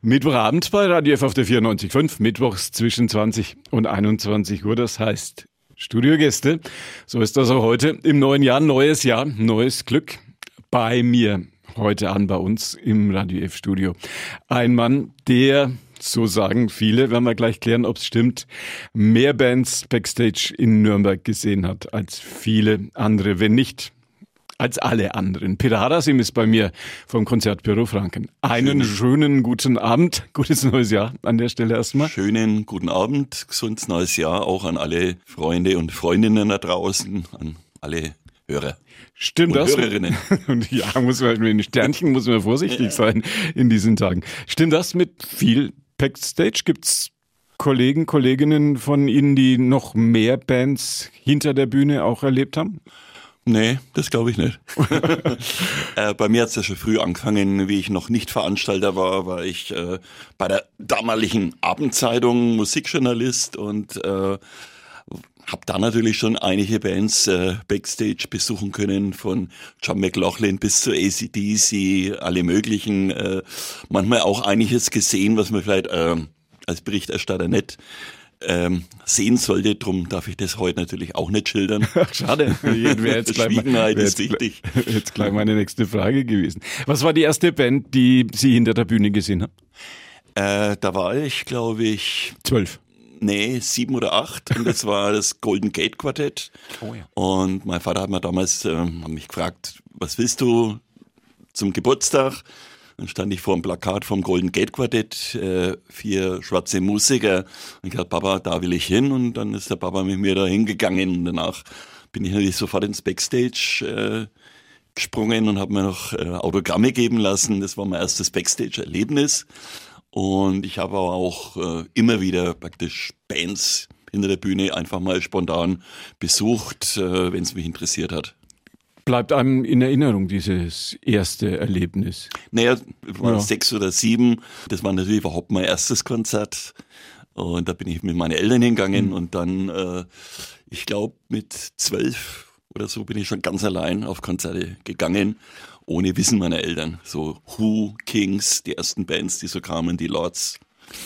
Mittwochabend bei Radio F auf der 94.5, mittwochs zwischen 20 und 21 Uhr. Das heißt Studiogäste. So ist das auch heute. Im neuen Jahr, neues Jahr, neues Glück. Bei mir heute an bei uns im Radio F Studio. Ein Mann, der so sagen viele, werden wir gleich klären, ob es stimmt, mehr Bands backstage in Nürnberg gesehen hat als viele andere. Wenn nicht, als alle anderen. Peter Harasim ist bei mir vom Konzertbüro Franken. Einen schönen, schönen guten Abend, gutes neues Jahr an der Stelle erstmal. Schönen guten Abend, gesundes neues Jahr auch an alle Freunde und Freundinnen da draußen, an alle Hörer. Stimmt und das? Hörerinnen. Und ja, muss man mit den Sternchen muss man vorsichtig sein in diesen Tagen. Stimmt das mit viel Backstage? Gibt's Kollegen, Kolleginnen von Ihnen, die noch mehr Bands hinter der Bühne auch erlebt haben? Nee, das glaube ich nicht. äh, bei mir hat es ja schon früh angefangen, wie ich noch nicht Veranstalter war, war ich äh, bei der damaligen Abendzeitung Musikjournalist und äh, habe da natürlich schon einige Bands äh, Backstage besuchen können, von John McLaughlin bis zu ACDC, alle möglichen. Äh, manchmal auch einiges gesehen, was man vielleicht äh, als Berichterstatter nicht ähm, sehen sollte. Drum darf ich das heute natürlich auch nicht schildern. Schade. Jetzt gleich, Schwiegenheit wär ist wichtig. Jetzt gleich meine nächste Frage gewesen. Was war die erste Band, die Sie hinter der Bühne gesehen haben? Äh, da war ich, glaube ich, Zwölf. nee, sieben oder acht und das war das Golden Gate Quartett. Oh ja. Und mein Vater hat mir damals ähm, hat mich gefragt, was willst du zum Geburtstag? Dann stand ich vor dem Plakat vom Golden Gate Quartett, äh, vier schwarze Musiker. Und ich gesagt, Papa, da will ich hin. Und dann ist der Papa mit mir da hingegangen. Und danach bin ich natürlich sofort ins Backstage äh, gesprungen und habe mir noch äh, Autogramme geben lassen. Das war mein erstes Backstage-Erlebnis. Und ich habe aber auch äh, immer wieder praktisch Bands hinter der Bühne einfach mal spontan besucht, äh, wenn es mich interessiert hat. Bleibt einem in Erinnerung dieses erste Erlebnis? Naja, es waren Ja. sechs oder sieben. Das war natürlich überhaupt mein erstes Konzert. Und da bin ich mit meinen Eltern hingegangen Mhm. und dann, äh, ich glaube, mit zwölf oder so bin ich schon ganz allein auf Konzerte gegangen, ohne Wissen meiner Eltern. So Who, Kings, die ersten Bands, die so kamen, die Lords.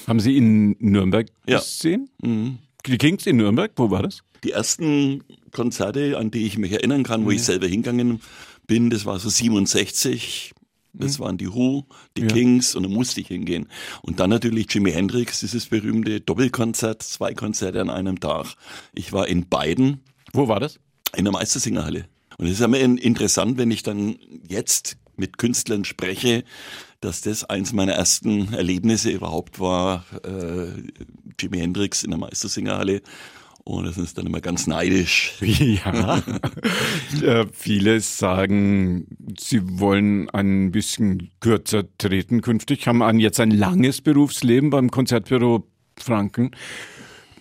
Haben Sie in Nürnberg Ja. gesehen? Mhm. Die Kings in Nürnberg? Wo war das? Die ersten Konzerte, an die ich mich erinnern kann, wo ich selber hingegangen bin, das war so 67. Das waren die Who, die Ja. Kings und da musste ich hingehen. Und dann natürlich Jimi Hendrix, dieses berühmte Doppelkonzert, zwei Konzerte an einem Tag. Ich war in beiden Wo war das? in der Meistersingerhalle. Und es ist immer in- interessant, wenn ich dann jetzt mit Künstlern spreche, dass das eins meiner ersten Erlebnisse überhaupt war, äh, Jimi Hendrix in der Meistersingerhalle. Und das ist dann immer ganz neidisch. Ja. äh, viele sagen, sie wollen ein bisschen kürzer treten künftig, haben an jetzt ein langes Berufsleben beim Konzertbüro Franken.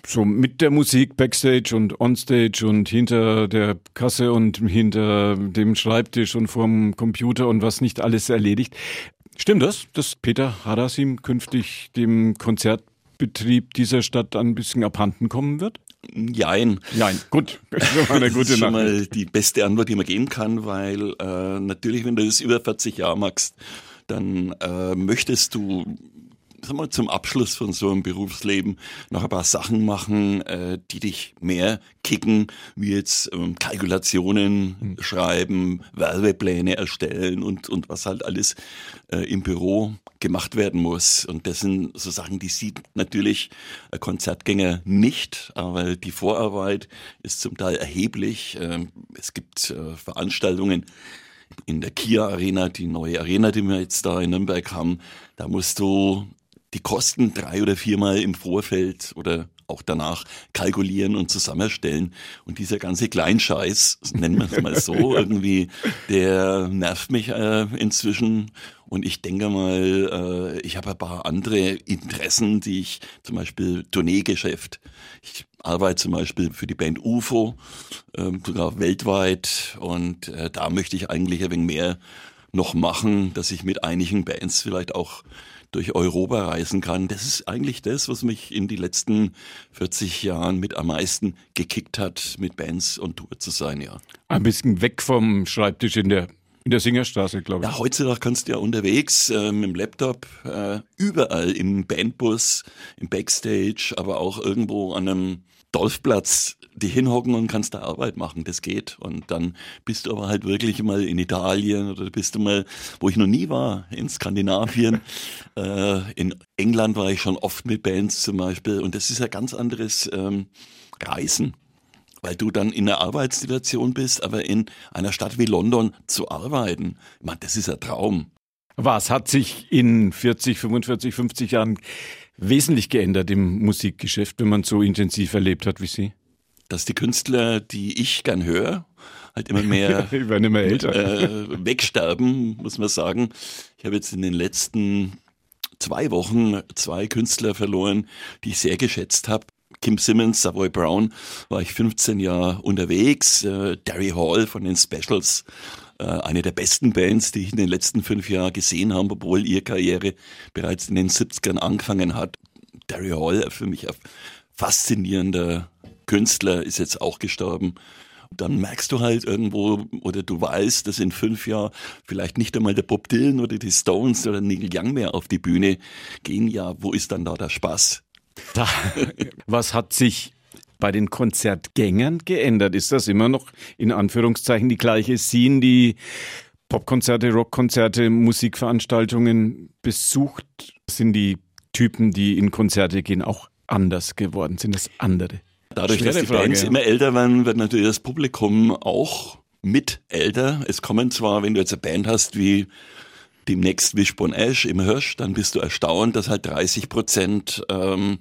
So mit der Musik backstage und onstage und hinter der Kasse und hinter dem Schreibtisch und vorm Computer und was nicht alles erledigt. Stimmt das, dass Peter Harasim künftig dem Konzertbetrieb dieser Stadt ein bisschen abhanden kommen wird? Jein. Nein, gut. Das war eine Das gute ist schon Nachricht. mal die beste Antwort, die man geben kann, weil äh, natürlich, wenn du das über 40 Jahre machst, dann äh, möchtest du sag mal, zum Abschluss von so einem Berufsleben noch ein paar Sachen machen, äh, die dich mehr kicken, wie jetzt ähm, Kalkulationen schreiben, Werbepläne erstellen und, und was halt alles äh, im Büro gemacht werden muss. Und das sind so Sachen, die sieht natürlich ein Konzertgänger nicht, aber die Vorarbeit ist zum Teil erheblich. Ähm, es gibt äh, Veranstaltungen, in der Kia Arena, die neue Arena, die wir jetzt da in Nürnberg haben, da musst du die Kosten drei oder viermal im Vorfeld oder auch danach kalkulieren und zusammenstellen. Und dieser ganze Kleinscheiß, nennen wir es mal so, irgendwie, der nervt mich äh, inzwischen. Und ich denke mal, äh, ich habe ein paar andere Interessen, die ich zum Beispiel Tourneegeschäft. Ich arbeite zum Beispiel für die Band UFO, ähm, sogar weltweit. Und äh, da möchte ich eigentlich ein wenig mehr noch machen, dass ich mit einigen Bands vielleicht auch durch Europa reisen kann. Das ist eigentlich das, was mich in die letzten 40 Jahren mit am meisten gekickt hat, mit Bands und Tour zu sein, ja. Ein bisschen weg vom Schreibtisch in der In der Singerstraße, glaube ich. Ja, heutzutage kannst du ja unterwegs äh, mit dem Laptop äh, überall im Bandbus, im Backstage, aber auch irgendwo an einem Golfplatz die hinhocken und kannst da Arbeit machen, das geht. Und dann bist du aber halt wirklich mal in Italien oder bist du mal, wo ich noch nie war, in Skandinavien. äh, in England war ich schon oft mit Bands zum Beispiel. Und das ist ein ganz anderes ähm, Reisen weil du dann in einer Arbeitssituation bist, aber in einer Stadt wie London zu arbeiten, ich meine, das ist ein Traum. Was hat sich in 40, 45, 50 Jahren wesentlich geändert im Musikgeschäft, wenn man so intensiv erlebt hat wie Sie? Dass die Künstler, die ich gern höre, halt immer mehr, immer älter. Äh, wegsterben, muss man sagen. Ich habe jetzt in den letzten zwei Wochen zwei Künstler verloren, die ich sehr geschätzt habe. Kim Simmons, Savoy Brown, war ich 15 Jahre unterwegs. Äh, Derry Hall von den Specials, äh, eine der besten Bands, die ich in den letzten fünf Jahren gesehen habe, obwohl ihre Karriere bereits in den 70ern angefangen hat. Derry Hall, für mich ein faszinierender Künstler, ist jetzt auch gestorben dann merkst du halt irgendwo oder du weißt, dass in fünf Jahren vielleicht nicht einmal der Bob Dylan oder die Stones oder Neil Young mehr auf die Bühne gehen. Ja, wo ist dann da der Spaß? Da, was hat sich bei den Konzertgängern geändert? Ist das immer noch in Anführungszeichen die gleiche Scene, die Popkonzerte, Rockkonzerte, Musikveranstaltungen besucht? Sind die Typen, die in Konzerte gehen, auch anders geworden? Sind das andere? Dadurch, Schwere dass die Frage, Bands ja. immer älter werden, wird natürlich das Publikum auch mit älter. Es kommen zwar, wenn du jetzt eine Band hast wie demnächst Wishbone Ash im Hirsch, dann bist du erstaunt, dass halt 30 Prozent ähm,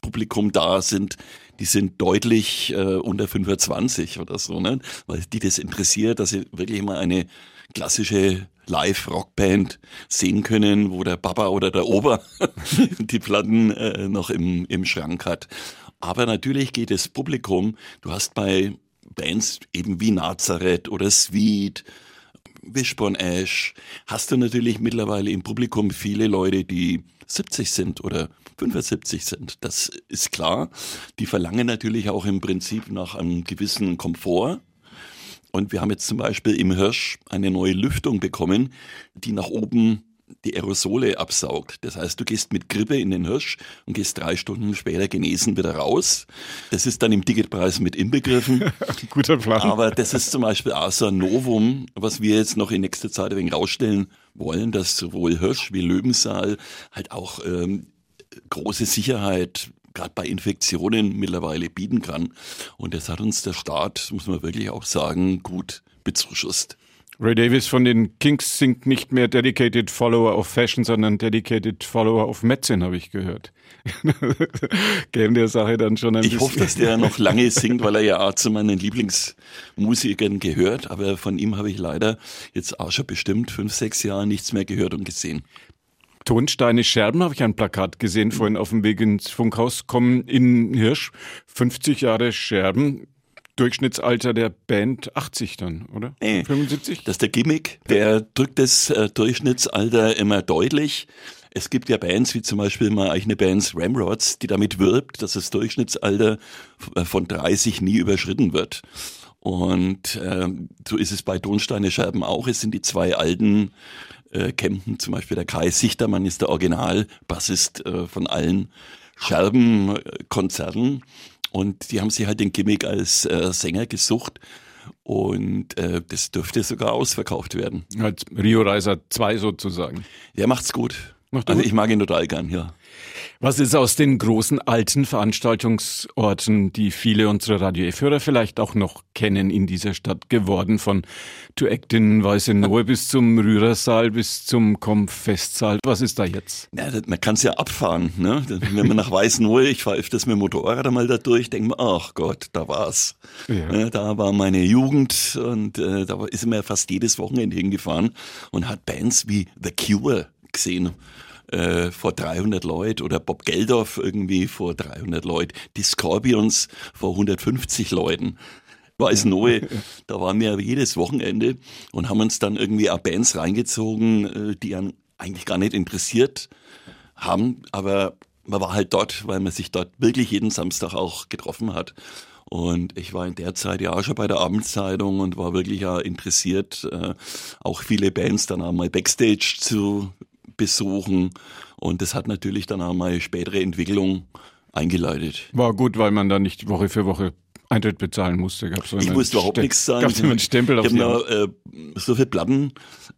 Publikum da sind, die sind deutlich äh, unter 25 oder so, ne? weil die das interessiert, dass sie wirklich mal eine klassische Live-Rockband sehen können, wo der Papa oder der Ober die Platten äh, noch im, im Schrank hat. Aber natürlich geht das Publikum, du hast bei Bands eben wie Nazareth oder Sweet Wishbone Ash hast du natürlich mittlerweile im Publikum viele Leute, die 70 sind oder 75 sind. Das ist klar. Die verlangen natürlich auch im Prinzip nach einem gewissen Komfort. Und wir haben jetzt zum Beispiel im Hirsch eine neue Lüftung bekommen, die nach oben die Aerosole absaugt. Das heißt, du gehst mit Grippe in den Hirsch und gehst drei Stunden später genesen wieder raus. Das ist dann im Ticketpreis mit inbegriffen. Guter Plan. Aber das ist zum Beispiel auch so ein Novum, was wir jetzt noch in nächster Zeit ein wenig rausstellen wollen, dass sowohl Hirsch wie Löwensaal halt auch ähm, große Sicherheit gerade bei Infektionen mittlerweile bieten kann. Und das hat uns der Staat, muss man wirklich auch sagen, gut bezuschusst. Ray Davis von den Kings singt nicht mehr Dedicated Follower of Fashion, sondern Dedicated Follower of Medicine, habe ich gehört. Geben der Sache dann schon ein ich bisschen. Ich hoffe, dass der noch lange singt, weil er ja auch zu meinen Lieblingsmusikern gehört. Aber von ihm habe ich leider jetzt auch schon bestimmt fünf, sechs Jahre nichts mehr gehört und gesehen. Tonsteine Scherben habe ich ein Plakat gesehen, vorhin auf dem Weg ins Funkhaus, kommen in Hirsch. 50 Jahre Scherben. Durchschnittsalter der Band 80 dann, oder? Nee, 75? Das ist der Gimmick. Der drückt das äh, Durchschnittsalter immer deutlich. Es gibt ja Bands, wie zum Beispiel mal eigene Bands Ramrods, die damit wirbt, dass das Durchschnittsalter äh, von 30 nie überschritten wird. Und äh, so ist es bei Tonsteine Scherben auch. Es sind die zwei alten äh, Campen, zum Beispiel der Kai Sichtermann ist der Originalbassist äh, von allen Scherbenkonzerten. Und die haben sich halt den Gimmick als äh, Sänger gesucht. Und äh, das dürfte sogar ausverkauft werden. Als Rio Reiser 2 sozusagen. Der macht's gut. Also ich mag ihn total gern, ja. Was ist aus den großen alten Veranstaltungsorten, die viele unserer Radio F-Hörer vielleicht auch noch kennen in dieser Stadt geworden, von To Act in Weißenohe bis zum Rührersaal bis zum Kompfestsaal? Was ist da jetzt? Ja, man kann es ja abfahren. Ne? Wenn man nach Weißenohe, ich fahre öfters mit dem Motorrad einmal da durch, denke mir, ach Gott, da war's. Ja. Ja, da war meine Jugend und äh, da ist mir fast jedes Wochenende hingefahren und hat Bands wie The Cure gesehen äh, vor 300 Leuten oder Bob Geldof irgendwie vor 300 Leuten, die Scorpions vor 150 Leuten. Weiß Noe, da waren wir jedes Wochenende und haben uns dann irgendwie auch Bands reingezogen, äh, die einen eigentlich gar nicht interessiert haben, aber man war halt dort, weil man sich dort wirklich jeden Samstag auch getroffen hat. Und ich war in der Zeit ja auch schon bei der Abendzeitung und war wirklich ja interessiert, äh, auch viele Bands dann einmal Backstage zu besuchen. Und das hat natürlich dann auch mal spätere Entwicklung eingeleitet. War gut, weil man da nicht Woche für Woche Eintritt bezahlen musste. Gab's so ich musste überhaupt nichts zahlen. Gab es immer einen Stempel auf Ich habe äh, so viele Platten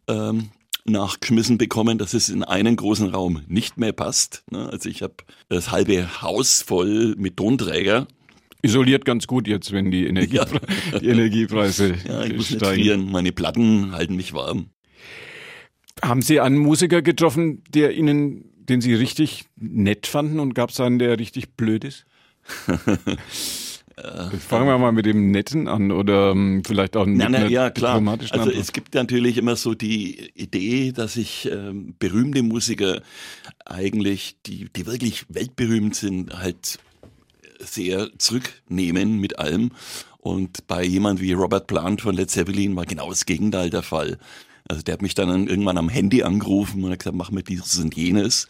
ähm, nachgeschmissen bekommen, dass es in einen großen Raum nicht mehr passt. Ne? Also ich habe das halbe Haus voll mit Tonträger. Isoliert ganz gut jetzt, wenn die, Energie, ja. die Energiepreise ja, ich muss steigen. Nicht frieren. Meine Platten halten mich warm. Haben Sie einen Musiker getroffen, der Ihnen, den Sie richtig nett fanden und gab es einen, der richtig blöd ist? Fangen wir mal mit dem Netten an oder ähm, vielleicht auch mit na, na, ja, klar. Also Antwort. es gibt natürlich immer so die Idee, dass sich ähm, berühmte Musiker eigentlich, die, die wirklich weltberühmt sind, halt sehr zurücknehmen mit allem. Und bei jemand wie Robert Plant von Led Zeppelin war genau das Gegenteil der Fall. Also der hat mich dann irgendwann am Handy angerufen und hat gesagt, mach mir dieses und jenes.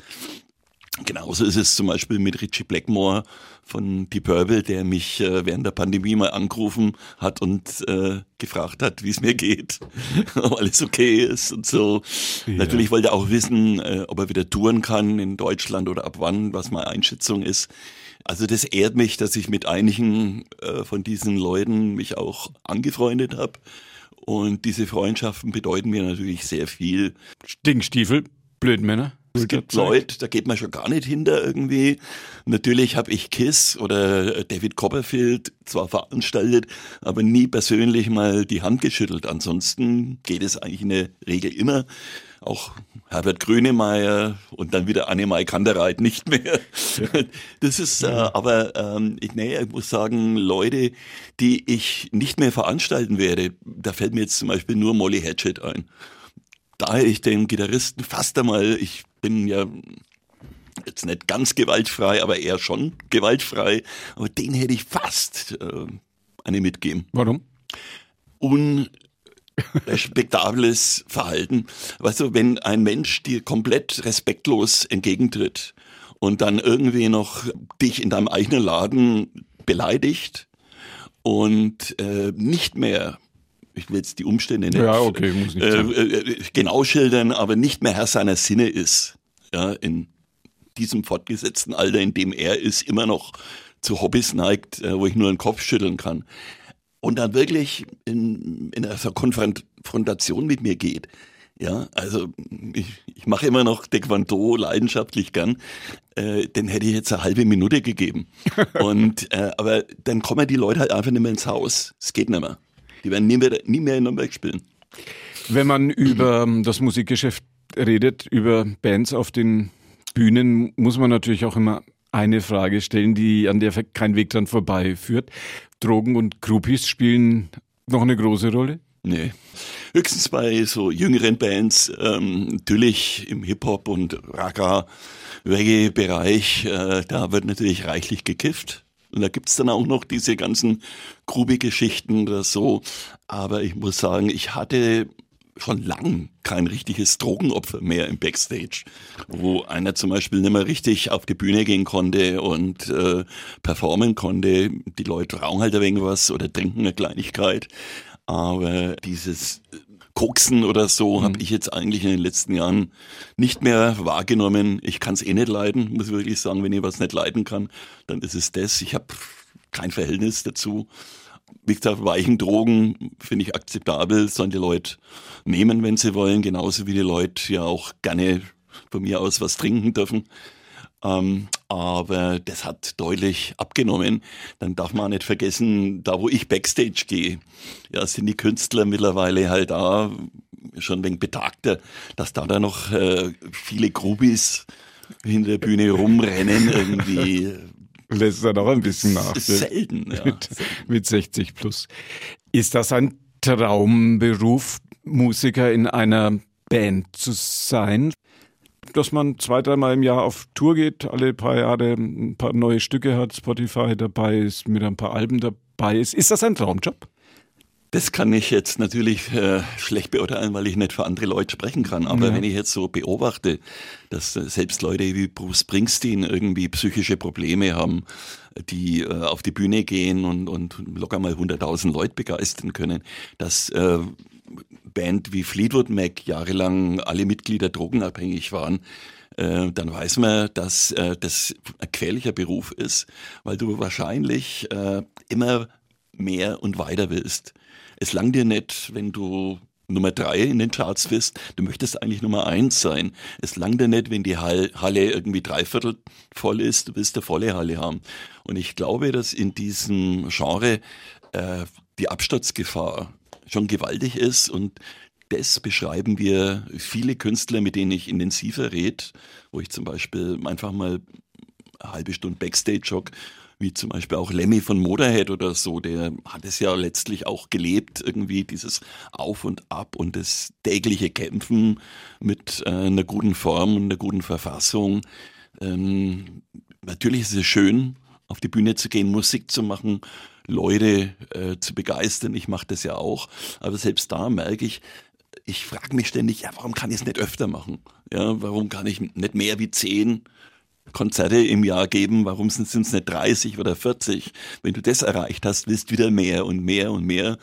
Genauso ist es zum Beispiel mit Richie Blackmore von Deep Purple, der mich äh, während der Pandemie mal angerufen hat und äh, gefragt hat, wie es mir geht, ob alles okay ist und so. Ja. Natürlich wollte er auch wissen, äh, ob er wieder touren kann in Deutschland oder ab wann, was meine Einschätzung ist. Also das ehrt mich, dass ich mit einigen äh, von diesen Leuten mich auch angefreundet habe. Und diese Freundschaften bedeuten mir natürlich sehr viel. Stinkstiefel, Blödmänner. Es gibt Leute, da geht man schon gar nicht hinter irgendwie. Natürlich habe ich Kiss oder David Copperfield zwar veranstaltet, aber nie persönlich mal die Hand geschüttelt. Ansonsten geht es eigentlich in der Regel immer. Auch Herbert Grönemeyer und dann wieder Annemai Kandereit nicht mehr. Ja. Das ist äh, aber, ähm, ich, nee, ich muss sagen, Leute, die ich nicht mehr veranstalten werde, da fällt mir jetzt zum Beispiel nur Molly Hatchet ein da ich den Gitarristen fast einmal, ich bin ja jetzt nicht ganz gewaltfrei, aber eher schon gewaltfrei, aber den hätte ich fast äh, eine mitgeben. Warum? Unrespektables Verhalten. Weißt du, wenn ein Mensch dir komplett respektlos entgegentritt und dann irgendwie noch dich in deinem eigenen Laden beleidigt und äh, nicht mehr ich will jetzt die Umstände nicht, ja, okay, muss nicht äh, äh, genau schildern, aber nicht mehr Herr seiner Sinne ist. Ja, in diesem fortgesetzten Alter, in dem er ist, immer noch zu Hobbys neigt, äh, wo ich nur den Kopf schütteln kann. Und dann wirklich in, in einer Konfrontation mit mir geht. Ja, also ich, ich mache immer noch Taekwondo leidenschaftlich gern. Äh, den hätte ich jetzt eine halbe Minute gegeben. Und äh, aber dann kommen die Leute halt einfach nicht mehr ins Haus. Es geht nicht mehr. Die werden nie mehr, nie mehr in Nürnberg spielen. Wenn man über das Musikgeschäft redet, über Bands auf den Bühnen, muss man natürlich auch immer eine Frage stellen, die an der kein Weg dran vorbei führt. Drogen und Groupies spielen noch eine große Rolle? Nee. Höchstens bei so jüngeren Bands, ähm, natürlich im Hip-Hop und Raga, Reggae-Bereich, äh, da wird natürlich reichlich gekifft. Und da gibt's dann auch noch diese ganzen Grubi-Geschichten oder so. Aber ich muss sagen, ich hatte schon lang kein richtiges Drogenopfer mehr im Backstage, wo einer zum Beispiel nicht mehr richtig auf die Bühne gehen konnte und äh, performen konnte. Die Leute rauchen halt ein wenig was oder trinken eine Kleinigkeit. Aber dieses Koksen oder so mhm. habe ich jetzt eigentlich in den letzten Jahren nicht mehr wahrgenommen. Ich kann es eh nicht leiden, muss ich wirklich sagen. Wenn ich was nicht leiden kann, dann ist es das. Ich habe kein Verhältnis dazu. Wie gesagt, weichen Drogen finde ich akzeptabel, sollen die Leute nehmen, wenn sie wollen, genauso wie die Leute ja auch gerne von mir aus was trinken dürfen. Ähm, aber das hat deutlich abgenommen. Dann darf man nicht vergessen, da wo ich Backstage gehe, ja, sind die Künstler mittlerweile halt da schon wenig betagter, dass da da noch äh, viele Grubis hinter der Bühne rumrennen irgendwie. Lässt er noch ein bisschen nach. Selten, ja. Mit, mit 60 plus. Ist das ein Traumberuf, Musiker in einer Band zu sein? dass man zwei, dreimal im Jahr auf Tour geht, alle paar Jahre ein paar neue Stücke hat, Spotify dabei ist, mit ein paar Alben dabei ist. Ist das ein Traumjob? Das kann ich jetzt natürlich äh, schlecht beurteilen, weil ich nicht für andere Leute sprechen kann. Aber ja. wenn ich jetzt so beobachte, dass äh, selbst Leute wie Bruce Springsteen irgendwie psychische Probleme haben, die äh, auf die Bühne gehen und, und locker mal 100.000 Leute begeistern können, dass äh, Band wie Fleetwood Mac jahrelang alle Mitglieder drogenabhängig waren, äh, dann weiß man, dass äh, das ein quäliger Beruf ist, weil du wahrscheinlich äh, immer mehr und weiter willst. Es langt dir nicht, wenn du Nummer drei in den Charts bist, du möchtest eigentlich Nummer eins sein. Es langt dir nicht, wenn die Halle irgendwie dreiviertel voll ist, du willst eine volle Halle haben. Und ich glaube, dass in diesem Genre äh, die Absturzgefahr schon gewaltig ist und das beschreiben wir viele Künstler, mit denen ich intensiver rede, wo ich zum Beispiel einfach mal eine halbe Stunde Backstage jog, wie zum Beispiel auch Lemmy von Motorhead oder so, der hat es ja letztlich auch gelebt, irgendwie dieses Auf und Ab und das tägliche Kämpfen mit äh, einer guten Form und einer guten Verfassung. Ähm, natürlich ist es schön, auf die Bühne zu gehen, Musik zu machen, Leute äh, zu begeistern. Ich mache das ja auch. Aber selbst da merke ich, ich frage mich ständig, ja, warum kann ich es nicht öfter machen? Ja, warum kann ich nicht mehr wie zehn Konzerte im Jahr geben? Warum sind es nicht 30 oder 40? Wenn du das erreicht hast, willst du wieder mehr und mehr und mehr.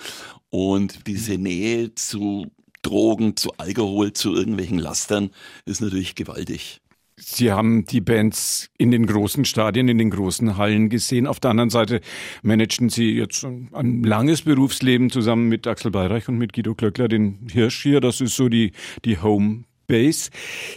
Und diese Nähe zu Drogen, zu Alkohol, zu irgendwelchen Lastern ist natürlich gewaltig. Sie haben die Bands in den großen Stadien, in den großen Hallen gesehen. Auf der anderen Seite managen Sie jetzt ein langes Berufsleben zusammen mit Axel Bayreich und mit Guido Klöckler, den Hirsch hier. Das ist so die, die Home Base.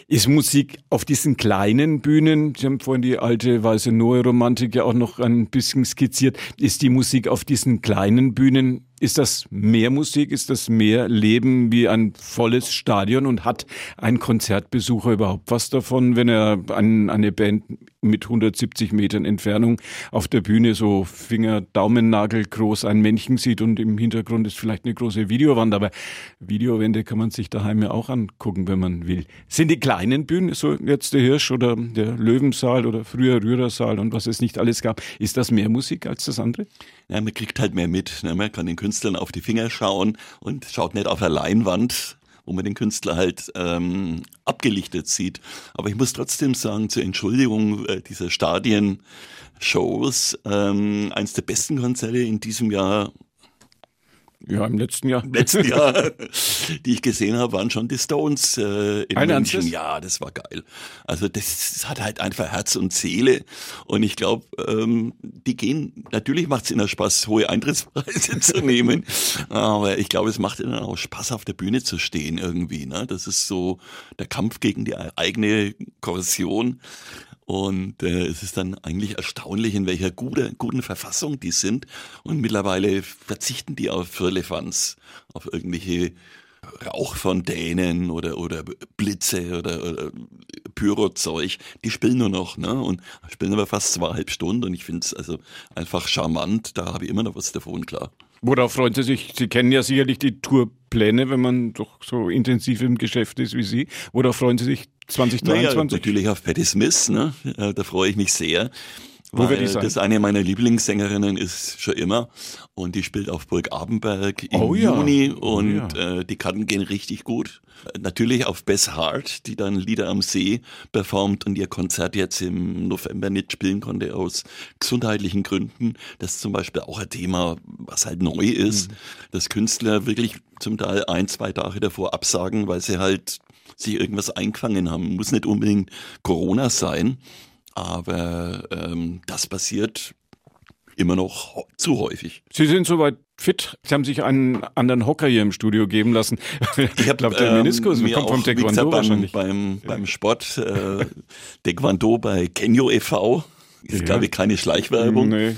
Ist Musik auf diesen kleinen Bühnen, Sie haben vorhin die alte weiße Neue Romantik ja auch noch ein bisschen skizziert, ist die Musik auf diesen kleinen Bühnen ist das mehr Musik? Ist das mehr Leben wie ein volles Stadion? Und hat ein Konzertbesucher überhaupt was davon, wenn er an, eine Band mit 170 Metern Entfernung auf der Bühne so Finger, Daumennagel groß ein Männchen sieht und im Hintergrund ist vielleicht eine große Videowand? Aber Videowände kann man sich daheim ja auch angucken, wenn man will. Sind die kleinen Bühnen, so jetzt der Hirsch oder der Löwensaal oder früher Rührersaal und was es nicht alles gab, ist das mehr Musik als das andere? Ja, man kriegt halt mehr mit. Ne? Man kann den Künstlern auf die Finger schauen und schaut nicht auf der Leinwand, wo man den Künstler halt ähm, abgelichtet sieht. Aber ich muss trotzdem sagen, zur Entschuldigung äh, dieser Stadien-Shows, ähm, eins der besten Konzerte in diesem Jahr ja, im letzten Jahr. Im letzten Jahr, die ich gesehen habe, waren schon die Stones äh, in Ein München. Ernstes? Ja, das war geil. Also das, das, hat halt einfach Herz und Seele. Und ich glaube, ähm, die gehen, natürlich macht es ihnen Spaß, hohe Eintrittspreise zu nehmen. Aber ich glaube, es macht ihnen auch Spaß, auf der Bühne zu stehen irgendwie. Ne? Das ist so der Kampf gegen die eigene Korrosion. Und äh, es ist dann eigentlich erstaunlich, in welcher gute, guten Verfassung die sind. Und mittlerweile verzichten die auf Firlefanz, auf irgendwelche Rauchfontänen oder, oder Blitze oder, oder Pyrozeug. Die spielen nur noch, ne? Und spielen aber fast zweieinhalb Stunden und ich finde es also einfach charmant. Da habe ich immer noch was davon, klar. Worauf freuen Sie sich? Sie kennen ja sicherlich die Tourpläne, wenn man doch so intensiv im Geschäft ist wie Sie. Worauf freuen Sie sich 2023? Naja, natürlich auf Patti Smith, ne? Da freue ich mich sehr. Wo wird die sein? Das eine meiner Lieblingssängerinnen ist schon immer und die spielt auf Burg Abenberg im oh ja. Juni oh und oh ja. äh, die Karten gehen richtig gut. Natürlich auf Bess Hart, die dann Lieder am See performt und ihr Konzert jetzt im November nicht spielen konnte aus gesundheitlichen Gründen. Das ist zum Beispiel auch ein Thema, was halt neu ist, mhm. dass Künstler wirklich zum Teil ein, zwei Tage davor absagen, weil sie halt sich irgendwas eingefangen haben. Muss nicht unbedingt Corona sein, aber ähm, das passiert immer noch zu häufig. Sie sind soweit fit. Sie haben sich einen anderen Hocker hier im Studio geben lassen. Ich habe der ähm, Meniskus mir kommt vom Taekwondo wahrscheinlich. Beim, beim Sport äh, Taekwondo bei Kenyo e.V. Ist, ja. glaube ich, keine Schleichwerbung. Nee.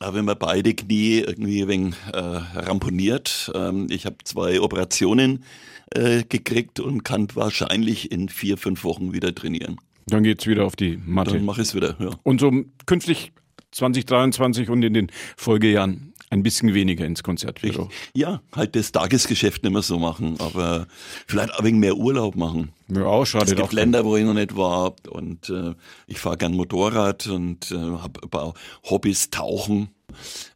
Aber wenn man beide Knie irgendwie wenig äh, ramponiert, ähm, ich habe zwei Operationen äh, gekriegt und kann wahrscheinlich in vier, fünf Wochen wieder trainieren. Dann geht's wieder auf die Matte. Dann mache ich es wieder, ja. Und so künftig 2023 und in den Folgejahren ein bisschen weniger ins Konzertbüro. Ja, halt das Tagesgeschäft nicht mehr so machen, aber vielleicht auch wegen mehr Urlaub machen. Ja, auch schade. Es gibt Länder, wo ich noch nicht war und äh, ich fahre gern Motorrad und äh, habe ein paar Hobbys, Tauchen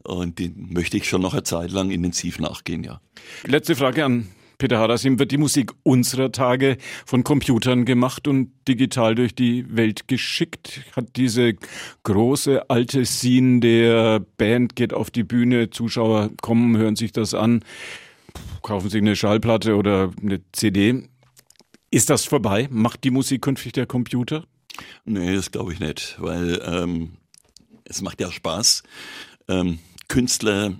und die möchte ich schon noch eine Zeit lang intensiv nachgehen, ja. Letzte Frage an Peter Harasim, wird die Musik unserer Tage von Computern gemacht und digital durch die Welt geschickt? Hat diese große alte Scene der Band geht auf die Bühne, Zuschauer kommen, hören sich das an, kaufen sich eine Schallplatte oder eine CD. Ist das vorbei? Macht die Musik künftig der Computer? Nee, das glaube ich nicht, weil ähm, es macht ja Spaß. Ähm, Künstler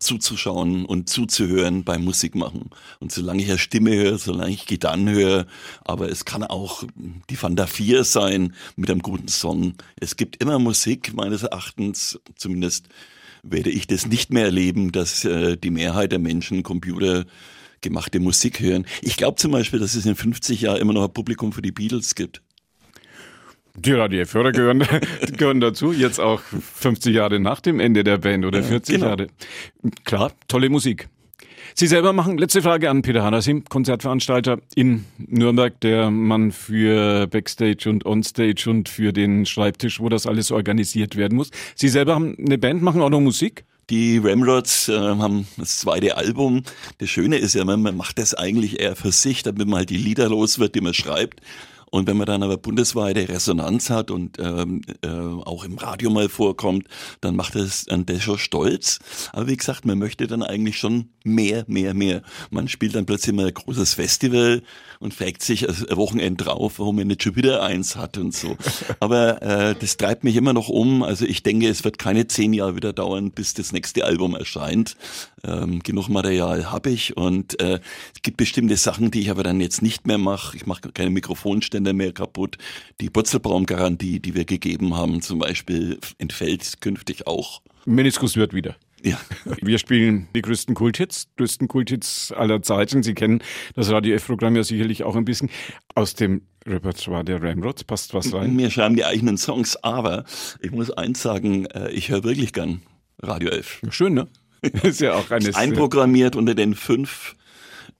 zuzuschauen und zuzuhören beim Musikmachen. Und solange ich eine Stimme höre, solange ich Gitarren höre, aber es kann auch die Fanta 4 sein mit einem guten Song. Es gibt immer Musik, meines Erachtens, zumindest werde ich das nicht mehr erleben, dass äh, die Mehrheit der Menschen Computer gemachte Musik hören. Ich glaube zum Beispiel, dass es in 50 Jahren immer noch ein Publikum für die Beatles gibt. Die Radio-Hörer gehören, gehören dazu, jetzt auch 50 Jahre nach dem Ende der Band oder 40 genau. Jahre. Klar, tolle Musik. Sie selber machen, letzte Frage an Peter Hanasim, Konzertveranstalter in Nürnberg, der Mann für Backstage und Onstage und für den Schreibtisch, wo das alles organisiert werden muss. Sie selber haben eine Band, machen auch noch Musik? Die Ramrods äh, haben das zweite Album. Das Schöne ist ja, man macht das eigentlich eher für sich, damit man halt die Lieder los wird, die man schreibt. Und wenn man dann aber bundesweite Resonanz hat und ähm, äh, auch im Radio mal vorkommt, dann macht es an der schon stolz. Aber wie gesagt, man möchte dann eigentlich schon mehr, mehr, mehr. Man spielt dann plötzlich mal ein großes Festival und fragt sich ein Wochenende drauf, warum man nicht schon wieder eins hat und so. Aber äh, das treibt mich immer noch um. Also ich denke, es wird keine zehn Jahre wieder dauern, bis das nächste Album erscheint. Ähm, genug Material habe ich und äh, es gibt bestimmte Sachen, die ich aber dann jetzt nicht mehr mache. Ich mache keine Mikrofonständer mehr kaputt. Die Purzelbaum-Garantie, die wir gegeben haben, zum Beispiel, entfällt künftig auch. Meniskus wird wieder. Ja. Wir spielen die größten Kulthits, größten Kulthits aller Zeiten. Sie kennen das Radio F-Programm ja sicherlich auch ein bisschen. Aus dem Repertoire der Ramrods passt was rein. Mir schreiben die eigenen Songs, aber ich muss eins sagen, äh, ich höre wirklich gern Radio F. Schön, ne? Ist ja auch eine einprogrammiert unter den fünf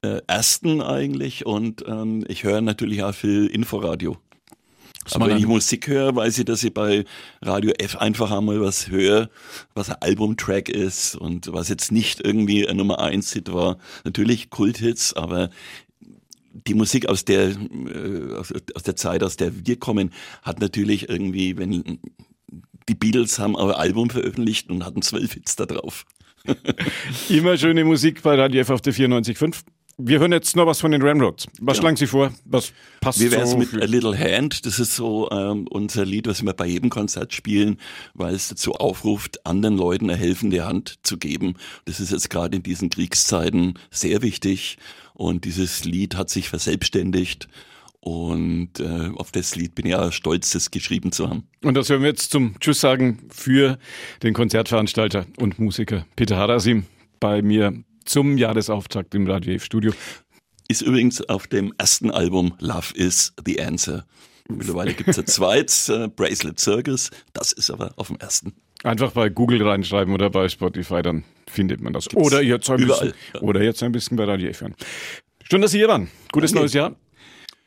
äh, ersten eigentlich und ähm, ich höre natürlich auch viel Inforadio. Aber wenn ich Musik höre, weiß ich, dass ich bei Radio F einfach einmal was höre, was ein Albumtrack ist und was jetzt nicht irgendwie ein Nummer 1 Hit war. Natürlich Kulthits, aber die Musik aus der, äh, aus der Zeit, aus der wir kommen, hat natürlich irgendwie, wenn die Beatles haben ein Album veröffentlicht und hatten zwölf Hits da drauf. Immer schöne Musik bei Radio F auf der 94.5. Wir hören jetzt noch was von den Ramrods. Was ja. schlagen Sie vor? Was passt Wie wär's so mit A Little Hand? Das ist so ähm, unser Lied, was wir bei jedem Konzert spielen, weil es dazu aufruft, anderen Leuten eine helfende Hand zu geben. Das ist jetzt gerade in diesen Kriegszeiten sehr wichtig. Und dieses Lied hat sich verselbstständigt. Und äh, auf das Lied bin ich ja stolz, das geschrieben zu haben. Und das hören wir jetzt zum Tschüss sagen für den Konzertveranstalter und Musiker Peter Harasim bei mir zum Jahresauftakt im Radio Studio. Ist übrigens auf dem ersten Album Love is the Answer. Mittlerweile gibt es ein zweites, äh, Bracelet Circus. Das ist aber auf dem ersten. Einfach bei Google reinschreiben oder bei Spotify, dann findet man das. Gibt's oder jetzt, ein bisschen, ja. oder jetzt ein bisschen bei Radio F hören. Schön, dass Sie hier waren. Gutes Danke. neues Jahr.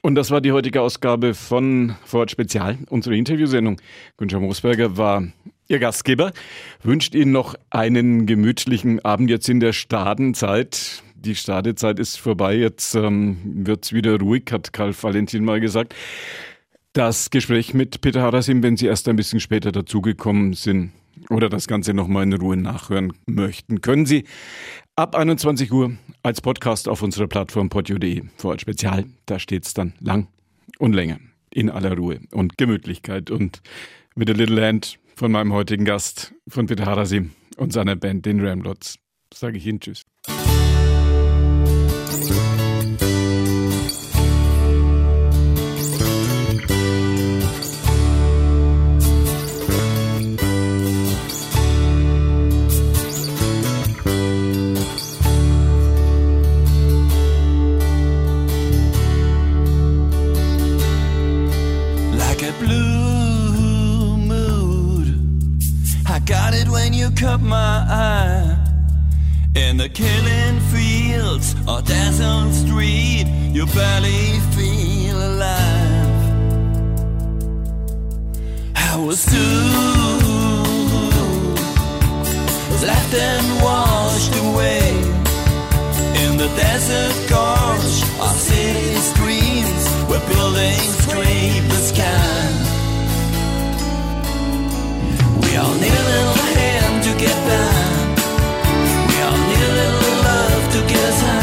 Und das war die heutige Ausgabe von Vorort Spezial, unsere Interviewsendung. Günther Moosberger war Ihr Gastgeber, wünscht Ihnen noch einen gemütlichen Abend jetzt in der Stadenzeit. Die Stadezeit ist vorbei, jetzt ähm, wird's wieder ruhig, hat Karl Valentin mal gesagt. Das Gespräch mit Peter Harasim, wenn Sie erst ein bisschen später dazugekommen sind oder das Ganze nochmal in Ruhe nachhören möchten, können Sie ab 21 Uhr als Podcast auf unserer Plattform podio.de vor Spezial. Da steht's dann lang und länger in aller Ruhe und Gemütlichkeit und mit A Little Hand von meinem heutigen Gast, von Peter Harasim und seiner Band, den Ramlots, sage ich Ihnen Tschüss. Caught my eye In the killing fields or desert street, you barely feel alive. I was too left and washed away in the desert gorge. Our city screams where buildings scrape the sky. We all need a little hand to get by. We all need a little love to get us high.